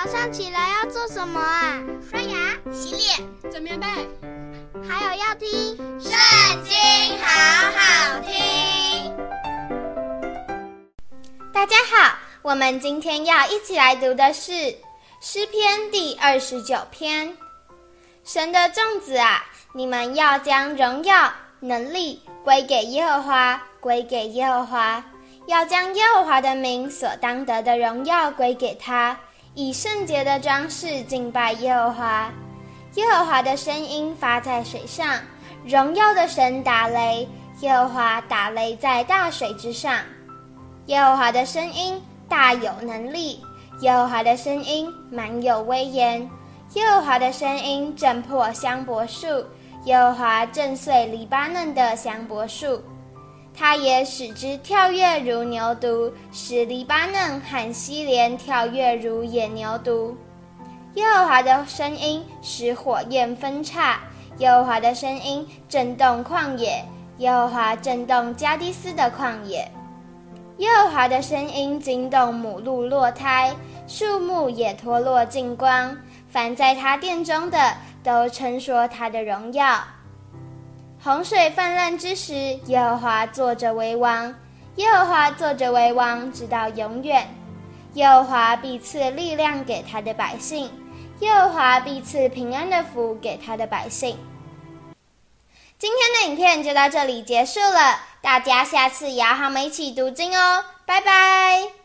早上起来要做什么啊？刷牙、洗脸、整棉被，还有要听《圣经》，好好听。大家好，我们今天要一起来读的是诗篇第二十九篇。神的众子啊，你们要将荣耀、能力归给耶和华，归给耶和华。要将耶和华的名所当得的荣耀归给他，以圣洁的装饰敬拜耶和华。耶和华的声音发在水上，荣耀的神打雷，耶和华打雷在大水之上。耶和华的声音大有能力，耶和华的声音满有威严。耶和华的声音震破香柏树，耶和华震碎黎巴嫩的香柏树。他也使之跳跃如牛犊，使黎巴嫩和希连跳跃如野牛犊。耶和华的声音使火焰分叉，耶和华的声音震动旷野，耶和华震动加低斯的旷野。耶和华的声音惊动母鹿落胎，树木也脱落净光。凡在他殿中的，都称说他的荣耀。洪水泛滥之时，耶和华坐着为王；耶和华坐着为王，直到永远。耶和华必赐力量给他的百姓，耶和华必赐平安的福给他的百姓。今天的影片就到这里结束了，大家下次也要和我们一起读经哦，拜拜。